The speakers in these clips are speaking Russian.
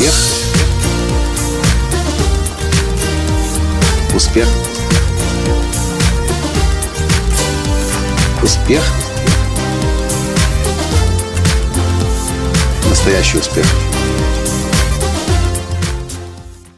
Успех. Успех. Успех. Настоящий успех.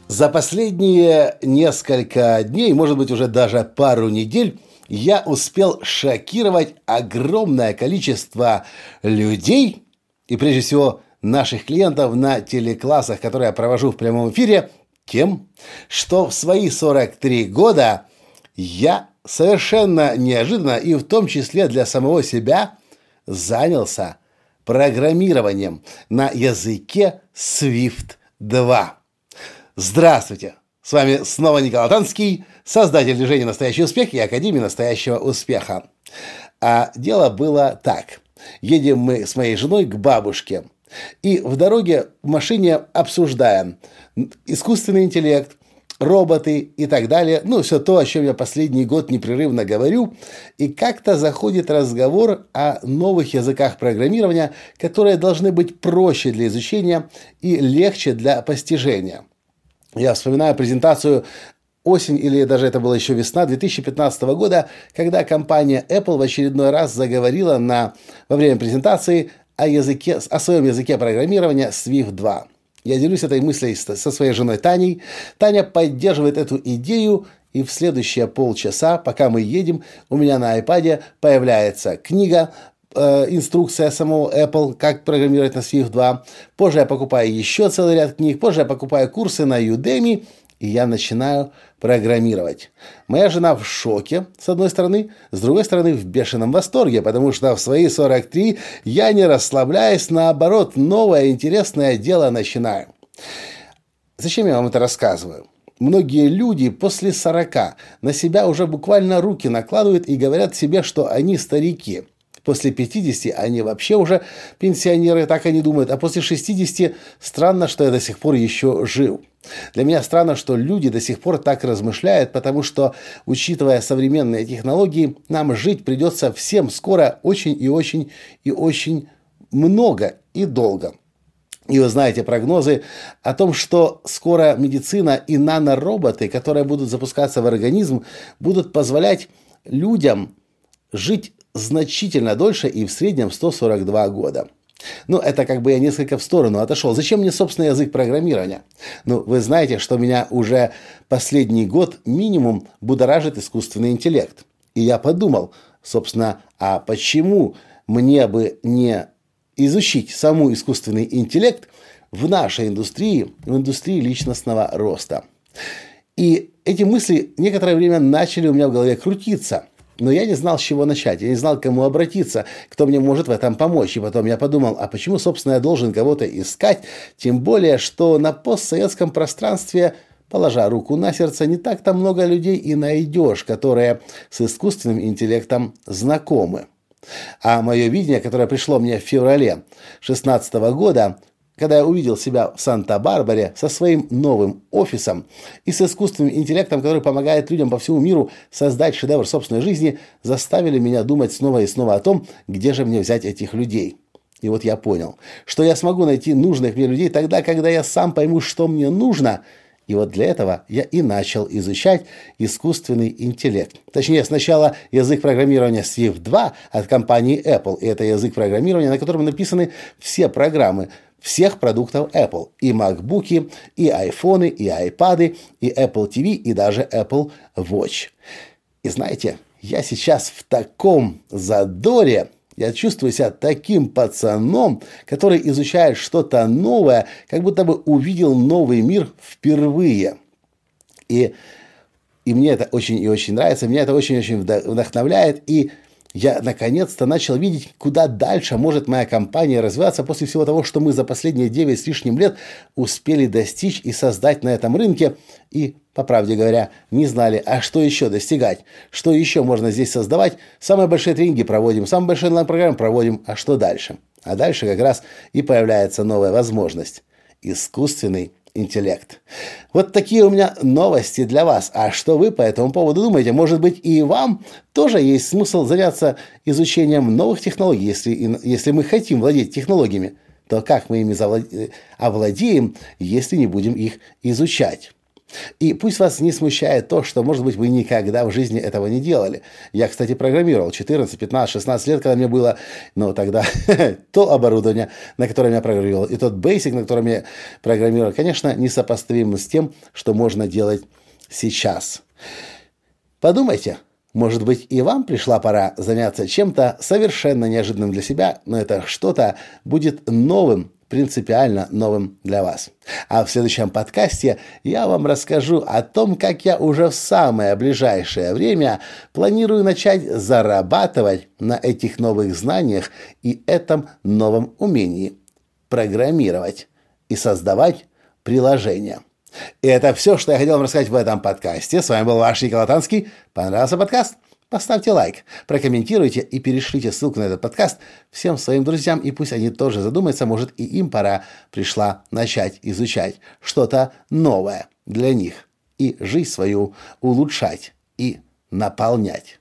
За последние несколько дней, может быть, уже даже пару недель, я успел шокировать огромное количество людей, и прежде всего наших клиентов на телеклассах, которые я провожу в прямом эфире, тем, что в свои 43 года я совершенно неожиданно и в том числе для самого себя занялся программированием на языке Swift 2. Здравствуйте! С вами снова Николай Танский, создатель движения «Настоящий успех» и Академии настоящего успеха. А дело было так. Едем мы с моей женой к бабушке. И в дороге в машине обсуждаем искусственный интеллект, роботы и так далее. Ну, все то, о чем я последний год непрерывно говорю. И как-то заходит разговор о новых языках программирования, которые должны быть проще для изучения и легче для постижения. Я вспоминаю презентацию осень или даже это была еще весна 2015 года, когда компания Apple в очередной раз заговорила на, во время презентации о, языке, о своем языке программирования Swift 2. Я делюсь этой мыслью со своей женой Таней. Таня поддерживает эту идею, и в следующие полчаса, пока мы едем, у меня на iPad появляется книга, э, инструкция самого Apple, как программировать на Swift 2. Позже я покупаю еще целый ряд книг, позже я покупаю курсы на Udemy – и я начинаю программировать. Моя жена в шоке, с одной стороны, с другой стороны, в бешеном восторге, потому что в свои 43 я не расслабляюсь, наоборот, новое интересное дело начинаю. Зачем я вам это рассказываю? Многие люди после 40 на себя уже буквально руки накладывают и говорят себе, что они старики. После 50 они вообще уже пенсионеры, так они думают, а после 60 странно, что я до сих пор еще жив. Для меня странно, что люди до сих пор так размышляют, потому что, учитывая современные технологии, нам жить придется всем скоро очень и очень и очень много и долго. И вы знаете прогнозы о том, что скоро медицина и нанороботы, которые будут запускаться в организм, будут позволять людям жить значительно дольше и в среднем 142 года. Ну, это как бы я несколько в сторону отошел. Зачем мне, собственно, язык программирования? Ну, вы знаете, что меня уже последний год минимум будоражит искусственный интеллект. И я подумал, собственно, а почему мне бы не изучить саму искусственный интеллект в нашей индустрии, в индустрии личностного роста? И эти мысли некоторое время начали у меня в голове крутиться – но я не знал, с чего начать, я не знал, к кому обратиться, кто мне может в этом помочь. И потом я подумал, а почему, собственно, я должен кого-то искать, тем более, что на постсоветском пространстве Положа руку на сердце, не так-то много людей и найдешь, которые с искусственным интеллектом знакомы. А мое видение, которое пришло мне в феврале 2016 года, когда я увидел себя в Санта-Барбаре со своим новым офисом и с искусственным интеллектом, который помогает людям по всему миру создать шедевр собственной жизни, заставили меня думать снова и снова о том, где же мне взять этих людей. И вот я понял, что я смогу найти нужных мне людей тогда, когда я сам пойму, что мне нужно. И вот для этого я и начал изучать искусственный интеллект. Точнее, сначала язык программирования Swift 2 от компании Apple. И это язык программирования, на котором написаны все программы всех продуктов Apple. И MacBook, и iPhone, и iPad, и Apple TV, и даже Apple Watch. И знаете, я сейчас в таком задоре, я чувствую себя таким пацаном, который изучает что-то новое, как будто бы увидел новый мир впервые. И, и мне это очень и очень нравится, меня это очень-очень вдохновляет. И я наконец-то начал видеть, куда дальше может моя компания развиваться после всего того, что мы за последние 9 с лишним лет успели достичь и создать на этом рынке. И, по правде говоря, не знали, а что еще достигать, что еще можно здесь создавать. Самые большие тренинги проводим, самые большие онлайн-программы проводим, а что дальше? А дальше как раз и появляется новая возможность. Искусственный интеллект. Вот такие у меня новости для вас. А что вы по этому поводу думаете? Может быть, и вам тоже есть смысл заняться изучением новых технологий, если, если мы хотим владеть технологиями? то как мы ими овладеем, если не будем их изучать? И пусть вас не смущает то, что, может быть, вы никогда в жизни этого не делали. Я, кстати, программировал 14, 15, 16 лет, когда мне было, ну, тогда то оборудование, на котором я программировал, и тот Basic, на котором я программировал, конечно, несопоставимо с тем, что можно делать сейчас. Подумайте, может быть, и вам пришла пора заняться чем-то совершенно неожиданным для себя, но это что-то будет новым, принципиально новым для вас. А в следующем подкасте я вам расскажу о том, как я уже в самое ближайшее время планирую начать зарабатывать на этих новых знаниях и этом новом умении программировать и создавать приложения. И это все, что я хотел вам рассказать в этом подкасте. С вами был ваш Николай Танский. Понравился подкаст? Поставьте лайк, прокомментируйте и перешлите ссылку на этот подкаст всем своим друзьям, и пусть они тоже задумаются, может и им пора пришла начать изучать что-то новое для них и жизнь свою улучшать и наполнять.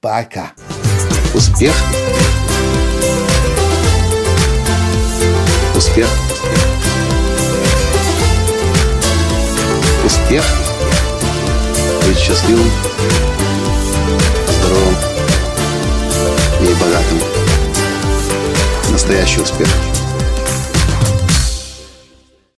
Пока. Успех. Успех. Успех. Быть счастливым здоровым и богатым. Настоящий успех.